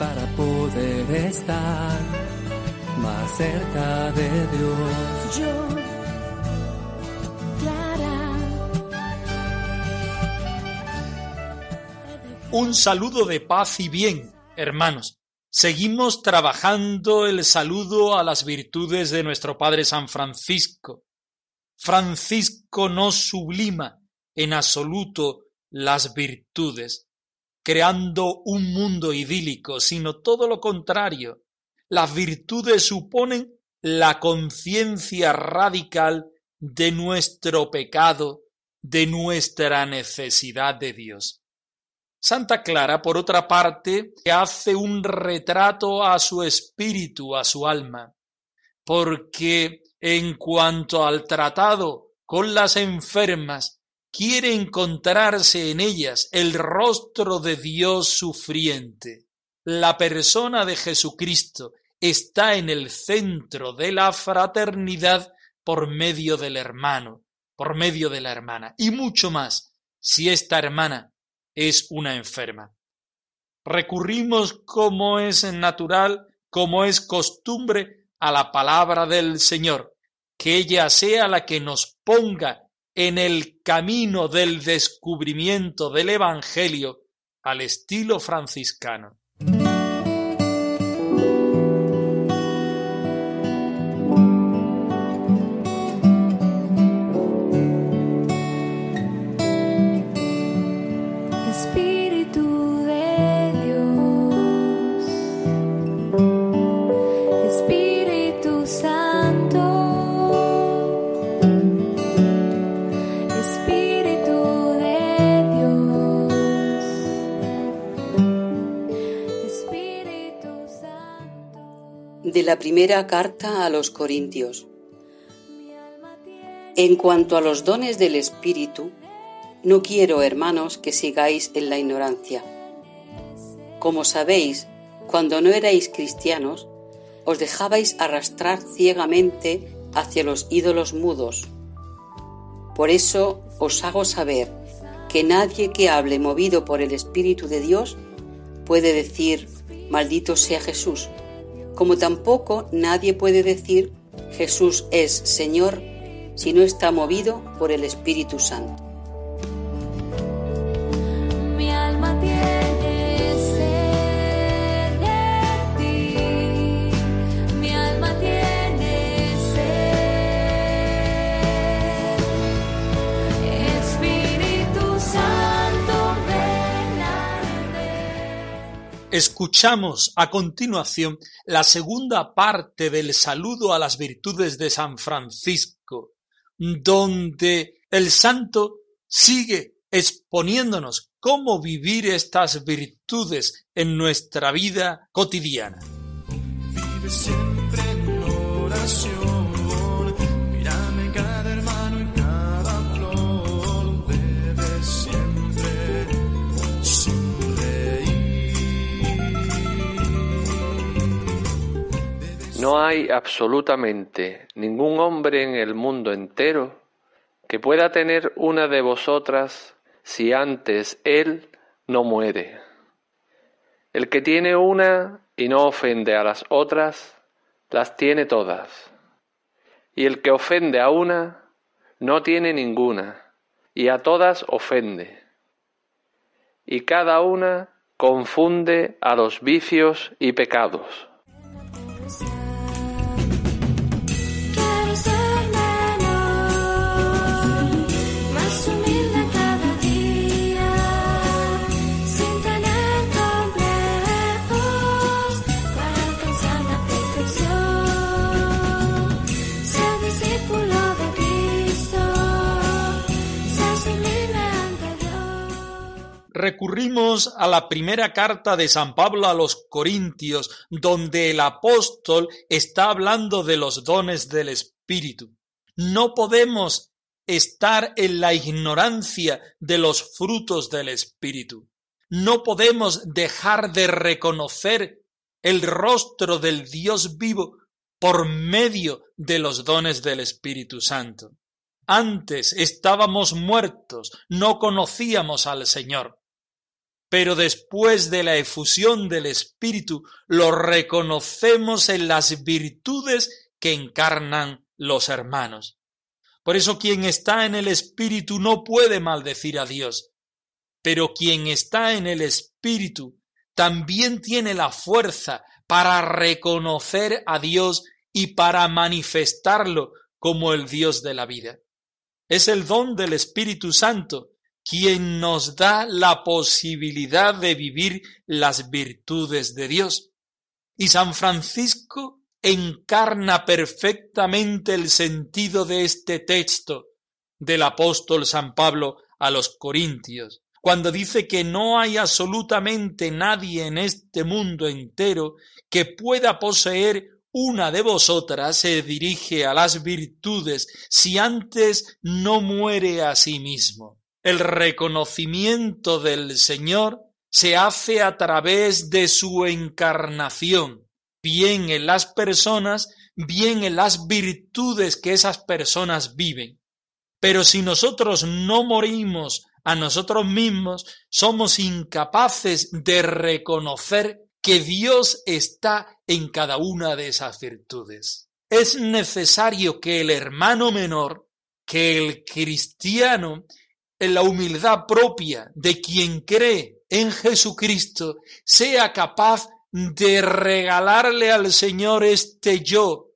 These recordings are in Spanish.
Para poder estar más cerca de Dios. Yo, Clara. Un saludo de paz y bien, hermanos. Seguimos trabajando el saludo a las virtudes de nuestro Padre San Francisco. Francisco no sublima en absoluto las virtudes, creando un mundo idílico, sino todo lo contrario. Las virtudes suponen la conciencia radical de nuestro pecado, de nuestra necesidad de Dios. Santa Clara, por otra parte, hace un retrato a su espíritu, a su alma, porque en cuanto al tratado con las enfermas, quiere encontrarse en ellas el rostro de Dios sufriente. La persona de Jesucristo está en el centro de la fraternidad por medio del hermano, por medio de la hermana, y mucho más si esta hermana es una enferma. Recurrimos, como es natural, como es costumbre, a la palabra del Señor, que ella sea la que nos ponga en el camino del descubrimiento del Evangelio al estilo franciscano. Primera carta a los Corintios. En cuanto a los dones del Espíritu, no quiero, hermanos, que sigáis en la ignorancia. Como sabéis, cuando no erais cristianos, os dejabais arrastrar ciegamente hacia los ídolos mudos. Por eso os hago saber que nadie que hable movido por el Espíritu de Dios puede decir, maldito sea Jesús, como tampoco nadie puede decir, Jesús es Señor, si no está movido por el Espíritu Santo. Escuchamos a continuación la segunda parte del saludo a las virtudes de San Francisco, donde el santo sigue exponiéndonos cómo vivir estas virtudes en nuestra vida cotidiana. Vive siempre oración. No hay absolutamente ningún hombre en el mundo entero que pueda tener una de vosotras si antes él no muere. El que tiene una y no ofende a las otras, las tiene todas. Y el que ofende a una, no tiene ninguna, y a todas ofende. Y cada una confunde a los vicios y pecados. Recurrimos a la primera carta de San Pablo a los Corintios, donde el apóstol está hablando de los dones del Espíritu. No podemos estar en la ignorancia de los frutos del Espíritu. No podemos dejar de reconocer el rostro del Dios vivo por medio de los dones del Espíritu Santo. Antes estábamos muertos, no conocíamos al Señor. Pero después de la efusión del Espíritu, lo reconocemos en las virtudes que encarnan los hermanos. Por eso quien está en el Espíritu no puede maldecir a Dios. Pero quien está en el Espíritu también tiene la fuerza para reconocer a Dios y para manifestarlo como el Dios de la vida. Es el don del Espíritu Santo quien nos da la posibilidad de vivir las virtudes de Dios. Y San Francisco encarna perfectamente el sentido de este texto del apóstol San Pablo a los Corintios, cuando dice que no hay absolutamente nadie en este mundo entero que pueda poseer una de vosotras se dirige a las virtudes si antes no muere a sí mismo. El reconocimiento del Señor se hace a través de su encarnación, bien en las personas, bien en las virtudes que esas personas viven. Pero si nosotros no morimos a nosotros mismos, somos incapaces de reconocer que Dios está en cada una de esas virtudes. Es necesario que el hermano menor, que el cristiano, en la humildad propia de quien cree en Jesucristo, sea capaz de regalarle al Señor este yo,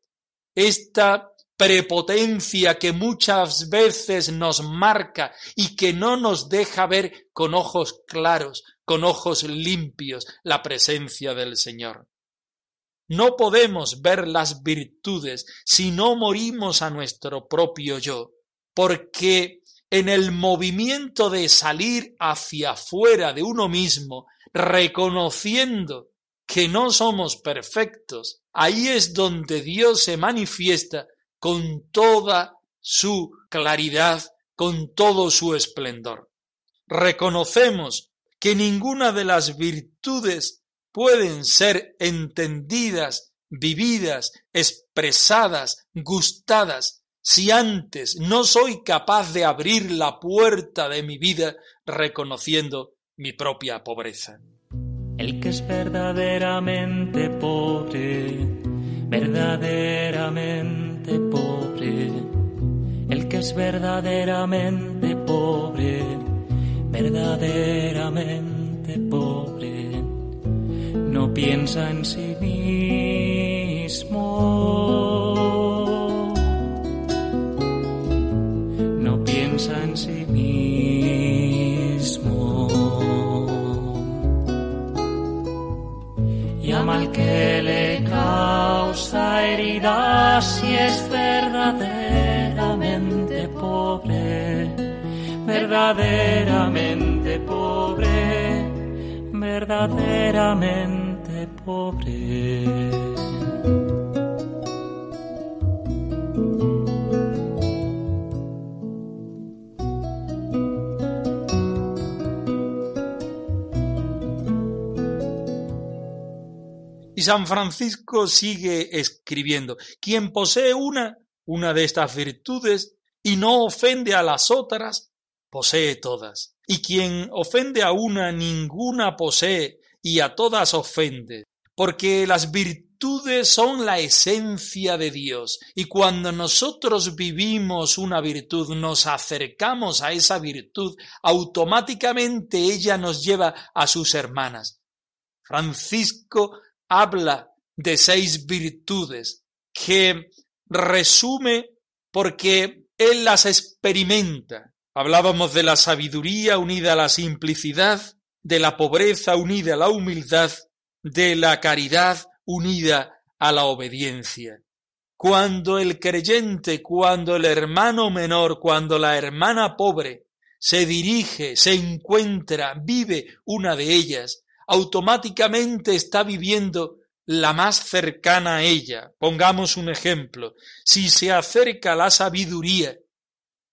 esta prepotencia que muchas veces nos marca y que no nos deja ver con ojos claros, con ojos limpios la presencia del Señor. No podemos ver las virtudes si no morimos a nuestro propio yo, porque en el movimiento de salir hacia afuera de uno mismo, reconociendo que no somos perfectos, ahí es donde Dios se manifiesta con toda su claridad, con todo su esplendor. Reconocemos que ninguna de las virtudes pueden ser entendidas, vividas, expresadas, gustadas, si antes no soy capaz de abrir la puerta de mi vida reconociendo mi propia pobreza. El que es verdaderamente pobre, verdaderamente pobre. El que es verdaderamente pobre, verdaderamente pobre. No piensa en sí mismo. Piensa en sí mismo. Llama al que le causa heridas si es verdaderamente pobre, verdaderamente pobre, verdaderamente pobre. San Francisco sigue escribiendo, quien posee una, una de estas virtudes, y no ofende a las otras, posee todas. Y quien ofende a una, ninguna posee, y a todas ofende. Porque las virtudes son la esencia de Dios, y cuando nosotros vivimos una virtud, nos acercamos a esa virtud, automáticamente ella nos lleva a sus hermanas. Francisco habla de seis virtudes que resume porque él las experimenta. Hablábamos de la sabiduría unida a la simplicidad, de la pobreza unida a la humildad, de la caridad unida a la obediencia. Cuando el creyente, cuando el hermano menor, cuando la hermana pobre se dirige, se encuentra, vive una de ellas, automáticamente está viviendo la más cercana a ella. Pongamos un ejemplo. Si se acerca la sabiduría,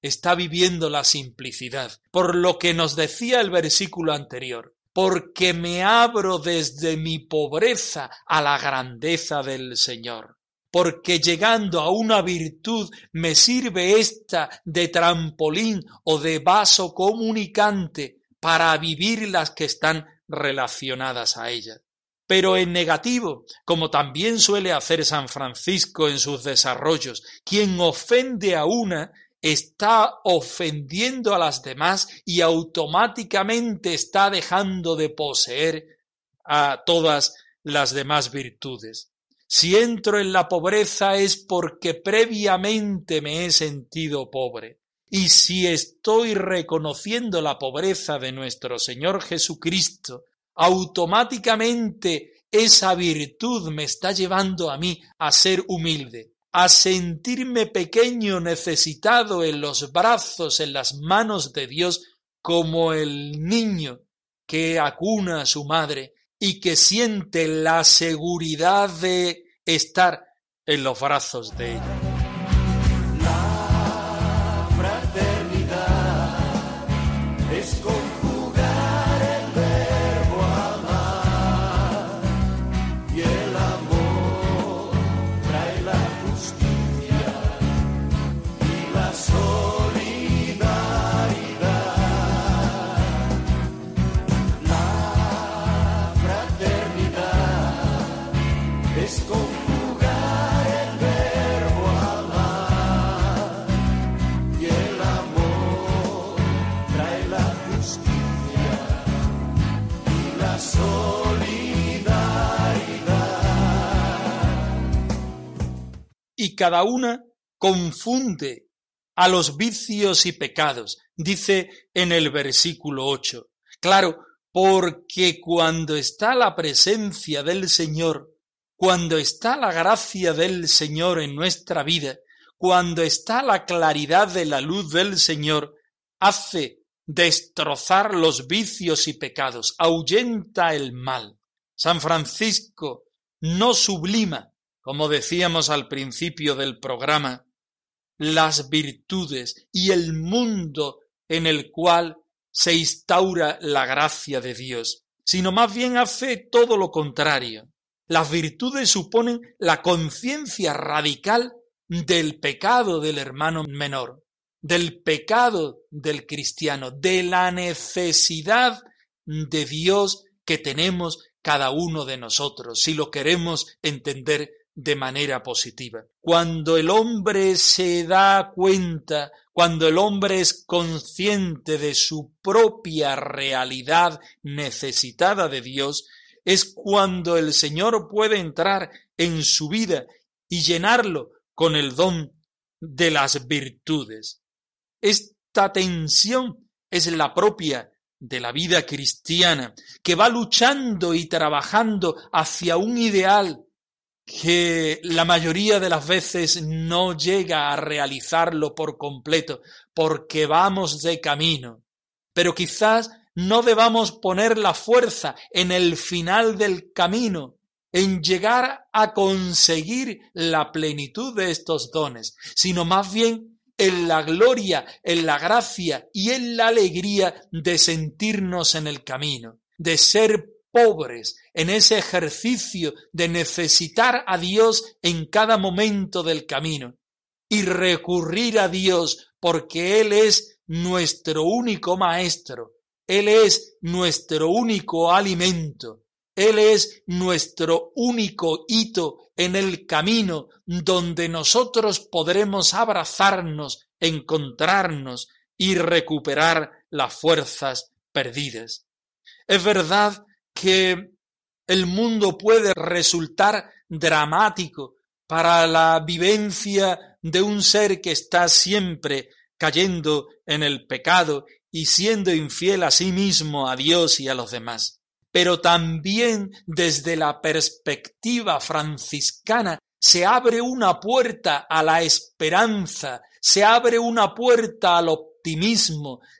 está viviendo la simplicidad. Por lo que nos decía el versículo anterior, porque me abro desde mi pobreza a la grandeza del Señor. Porque llegando a una virtud me sirve esta de trampolín o de vaso comunicante para vivir las que están relacionadas a ella pero en negativo, como también suele hacer San Francisco en sus desarrollos. Quien ofende a una está ofendiendo a las demás y automáticamente está dejando de poseer a todas las demás virtudes. Si entro en la pobreza es porque previamente me he sentido pobre. Y si estoy reconociendo la pobreza de nuestro Señor Jesucristo, automáticamente esa virtud me está llevando a mí a ser humilde, a sentirme pequeño, necesitado en los brazos, en las manos de Dios, como el niño que acuna a su madre y que siente la seguridad de estar en los brazos de ella. Conjugar el verbo y el amor trae la justicia y la y cada una confunde a los vicios y pecados, dice en el versículo 8. Claro, porque cuando está la presencia del Señor, cuando está la gracia del Señor en nuestra vida, cuando está la claridad de la luz del Señor, hace destrozar los vicios y pecados, ahuyenta el mal. San Francisco no sublima, como decíamos al principio del programa, las virtudes y el mundo en el cual se instaura la gracia de Dios, sino más bien hace todo lo contrario. Las virtudes suponen la conciencia radical del pecado del hermano menor, del pecado del cristiano, de la necesidad de Dios que tenemos cada uno de nosotros, si lo queremos entender de manera positiva. Cuando el hombre se da cuenta, cuando el hombre es consciente de su propia realidad necesitada de Dios, es cuando el Señor puede entrar en su vida y llenarlo con el don de las virtudes. Esta tensión es la propia de la vida cristiana, que va luchando y trabajando hacia un ideal que la mayoría de las veces no llega a realizarlo por completo porque vamos de camino. Pero quizás no debamos poner la fuerza en el final del camino, en llegar a conseguir la plenitud de estos dones, sino más bien en la gloria, en la gracia y en la alegría de sentirnos en el camino, de ser pobres en ese ejercicio de necesitar a Dios en cada momento del camino y recurrir a Dios porque Él es nuestro único maestro, Él es nuestro único alimento, Él es nuestro único hito en el camino donde nosotros podremos abrazarnos, encontrarnos y recuperar las fuerzas perdidas. Es verdad que el mundo puede resultar dramático para la vivencia de un ser que está siempre cayendo en el pecado y siendo infiel a sí mismo, a Dios y a los demás. Pero también desde la perspectiva franciscana se abre una puerta a la esperanza, se abre una puerta al optimismo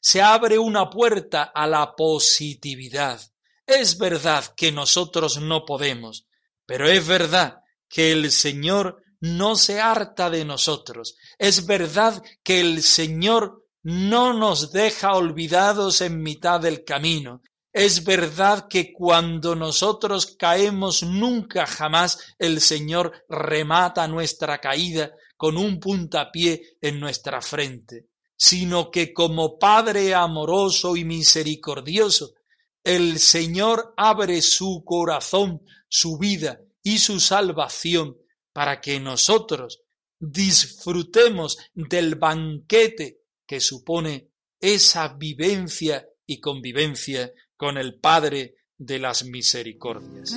se abre una puerta a la positividad. Es verdad que nosotros no podemos, pero es verdad que el Señor no se harta de nosotros. Es verdad que el Señor no nos deja olvidados en mitad del camino. Es verdad que cuando nosotros caemos nunca jamás el Señor remata nuestra caída con un puntapié en nuestra frente, sino que como Padre amoroso y misericordioso, el Señor abre su corazón, su vida y su salvación para que nosotros disfrutemos del banquete que supone esa vivencia y convivencia con el Padre de las misericordias.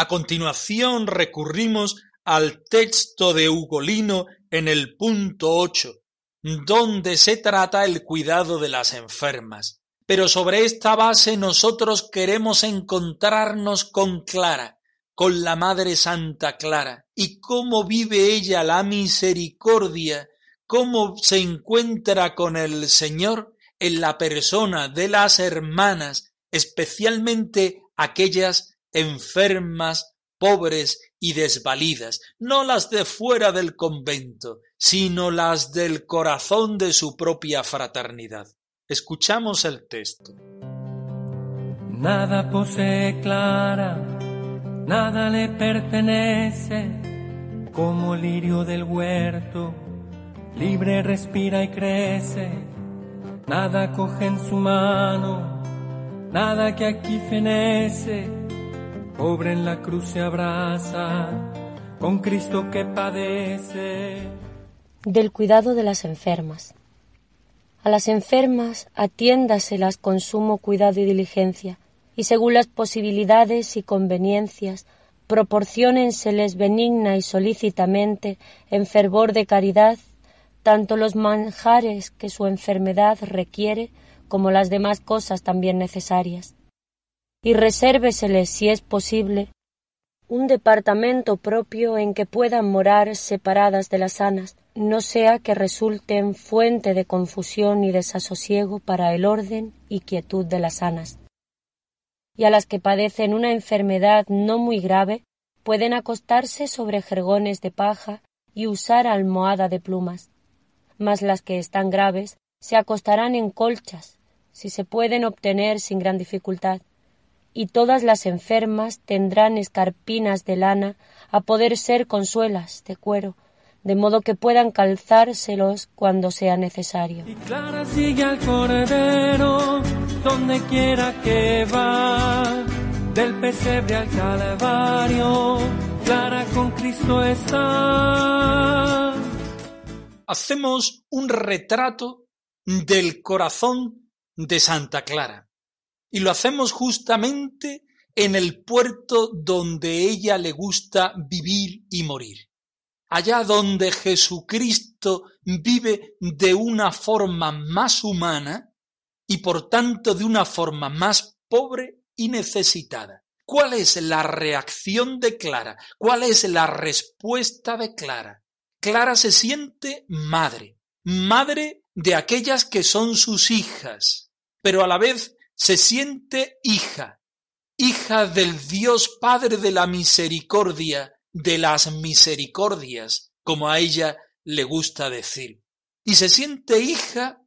A continuación recurrimos al texto de Ugolino en el punto 8, donde se trata el cuidado de las enfermas. Pero sobre esta base nosotros queremos encontrarnos con Clara, con la Madre Santa Clara, y cómo vive ella la misericordia, cómo se encuentra con el Señor en la persona de las hermanas, especialmente aquellas enfermas, pobres y desvalidas, no las de fuera del convento, sino las del corazón de su propia fraternidad. Escuchamos el texto. Nada posee Clara, nada le pertenece, como lirio del huerto, libre respira y crece, nada coge en su mano, nada que aquí fenece, pobre en la cruz se abraza, con Cristo que padece. del cuidado de las enfermas. A las enfermas atiéndaselas con sumo cuidado y diligencia, y según las posibilidades y conveniencias, proporciónenseles benigna y solícitamente, en fervor de caridad, tanto los manjares que su enfermedad requiere, como las demás cosas también necesarias. Y resérveseles, si es posible, un departamento propio en que puedan morar separadas de las sanas, no sea que resulten fuente de confusión y desasosiego para el orden y quietud de las sanas. Y a las que padecen una enfermedad no muy grave, pueden acostarse sobre jergones de paja y usar almohada de plumas. Mas las que están graves se acostarán en colchas, si se pueden obtener sin gran dificultad, y todas las enfermas tendrán escarpinas de lana a poder ser consuelas de cuero, de modo que puedan calzárselos cuando sea necesario. Y Clara sigue al cordero donde quiera que va, del pesebre al calvario, Clara con Cristo está. Hacemos un retrato del corazón de Santa Clara y lo hacemos justamente en el puerto donde ella le gusta vivir y morir. Allá donde Jesucristo vive de una forma más humana y por tanto de una forma más pobre y necesitada. ¿Cuál es la reacción de Clara? ¿Cuál es la respuesta de Clara? Clara se siente madre, madre de aquellas que son sus hijas, pero a la vez se siente hija, hija del Dios Padre de la misericordia, de las misericordias, como a ella le gusta decir. Y se siente hija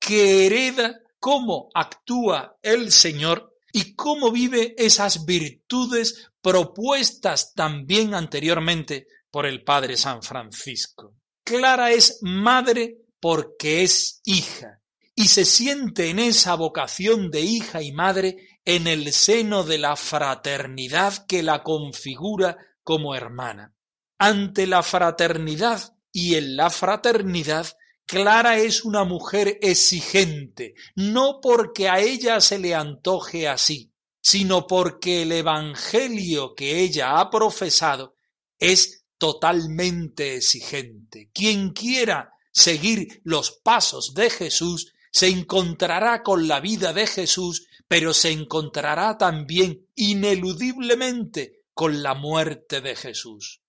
que hereda cómo actúa el Señor y cómo vive esas virtudes propuestas también anteriormente por el Padre San Francisco. Clara es madre porque es hija y se siente en esa vocación de hija y madre en el seno de la fraternidad que la configura como hermana. Ante la fraternidad y en la fraternidad, Clara es una mujer exigente, no porque a ella se le antoje así, sino porque el Evangelio que ella ha profesado es totalmente exigente. Quien quiera seguir los pasos de Jesús se encontrará con la vida de Jesús, pero se encontrará también ineludiblemente con la muerte de Jesús.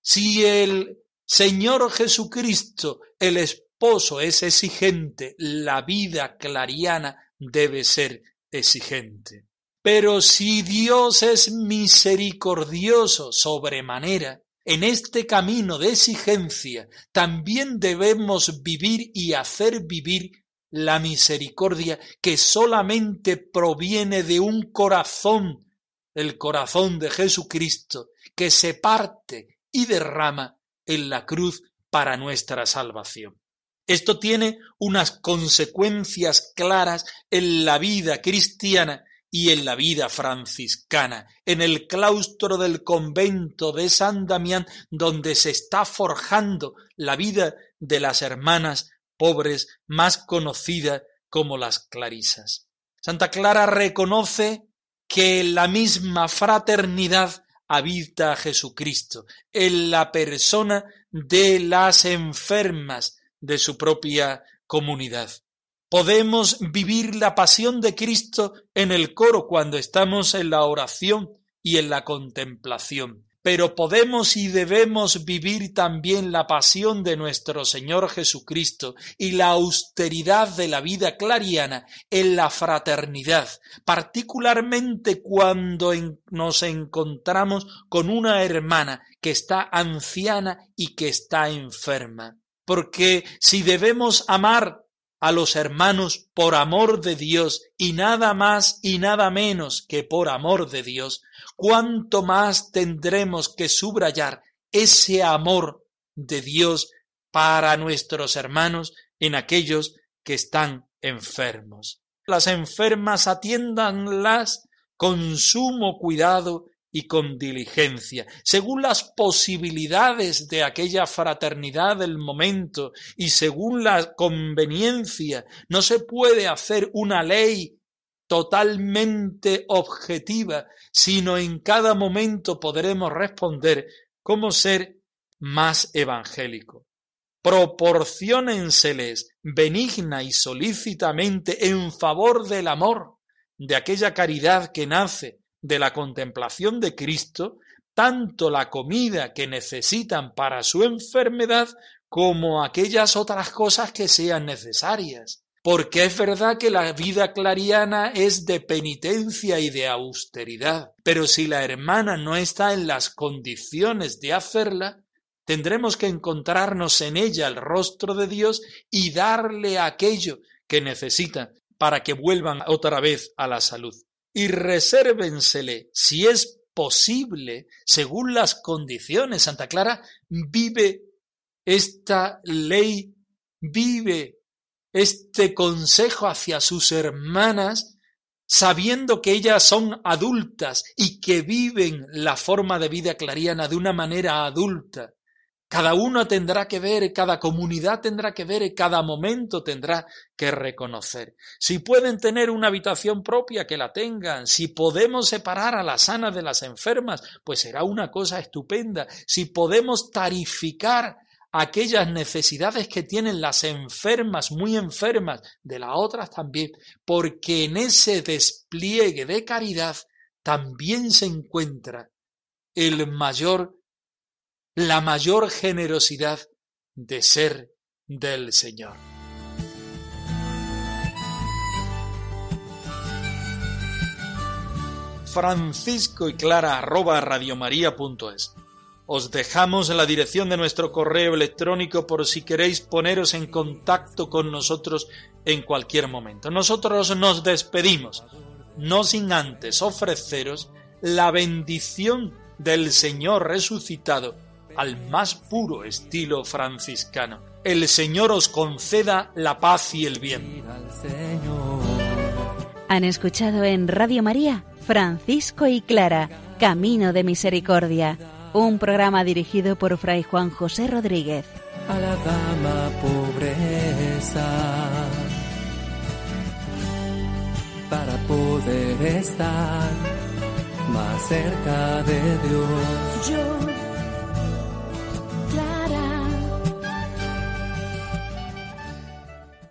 Si el Señor Jesucristo, el esposo, es exigente, la vida clariana debe ser exigente. Pero si Dios es misericordioso sobremanera, en este camino de exigencia también debemos vivir y hacer vivir la misericordia que solamente proviene de un corazón, el corazón de Jesucristo, que se parte y derrama en la cruz para nuestra salvación. Esto tiene unas consecuencias claras en la vida cristiana y en la vida franciscana, en el claustro del convento de San Damián, donde se está forjando la vida de las hermanas pobres más conocida como las clarisas. Santa Clara reconoce que en la misma fraternidad habita a Jesucristo, en la persona de las enfermas de su propia comunidad. Podemos vivir la pasión de Cristo en el coro cuando estamos en la oración y en la contemplación. Pero podemos y debemos vivir también la pasión de nuestro Señor Jesucristo y la austeridad de la vida clariana en la fraternidad, particularmente cuando nos encontramos con una hermana que está anciana y que está enferma. Porque si debemos amar a los hermanos por amor de Dios y nada más y nada menos que por amor de Dios, cuánto más tendremos que subrayar ese amor de Dios para nuestros hermanos en aquellos que están enfermos. Las enfermas atiéndanlas con sumo cuidado y con diligencia, según las posibilidades de aquella fraternidad del momento y según la conveniencia. No se puede hacer una ley totalmente objetiva, sino en cada momento podremos responder cómo ser más evangélico. Proporciónenseles benigna y solícitamente en favor del amor, de aquella caridad que nace de la contemplación de Cristo tanto la comida que necesitan para su enfermedad como aquellas otras cosas que sean necesarias. Porque es verdad que la vida clariana es de penitencia y de austeridad, pero si la hermana no está en las condiciones de hacerla, tendremos que encontrarnos en ella el rostro de Dios y darle aquello que necesita para que vuelvan otra vez a la salud y resérvensele, si es posible, según las condiciones. Santa Clara vive esta ley, vive este consejo hacia sus hermanas, sabiendo que ellas son adultas y que viven la forma de vida clariana de una manera adulta. Cada uno tendrá que ver, cada comunidad tendrá que ver, cada momento tendrá que reconocer. Si pueden tener una habitación propia, que la tengan. Si podemos separar a las sanas de las enfermas, pues será una cosa estupenda. Si podemos tarificar aquellas necesidades que tienen las enfermas, muy enfermas, de las otras también, porque en ese despliegue de caridad también se encuentra el mayor la mayor generosidad de ser del Señor. Francisco y Clara arroba radiomaria.es. Os dejamos la dirección de nuestro correo electrónico por si queréis poneros en contacto con nosotros en cualquier momento. Nosotros nos despedimos, no sin antes ofreceros la bendición del Señor resucitado al más puro estilo franciscano. el Señor os conceda la paz y el bien. Han escuchado en Radio María Francisco y Clara, Camino de Misericordia, un programa dirigido por Fray Juan José Rodríguez. A la dama pobreza, para poder estar más cerca de Dios. Yo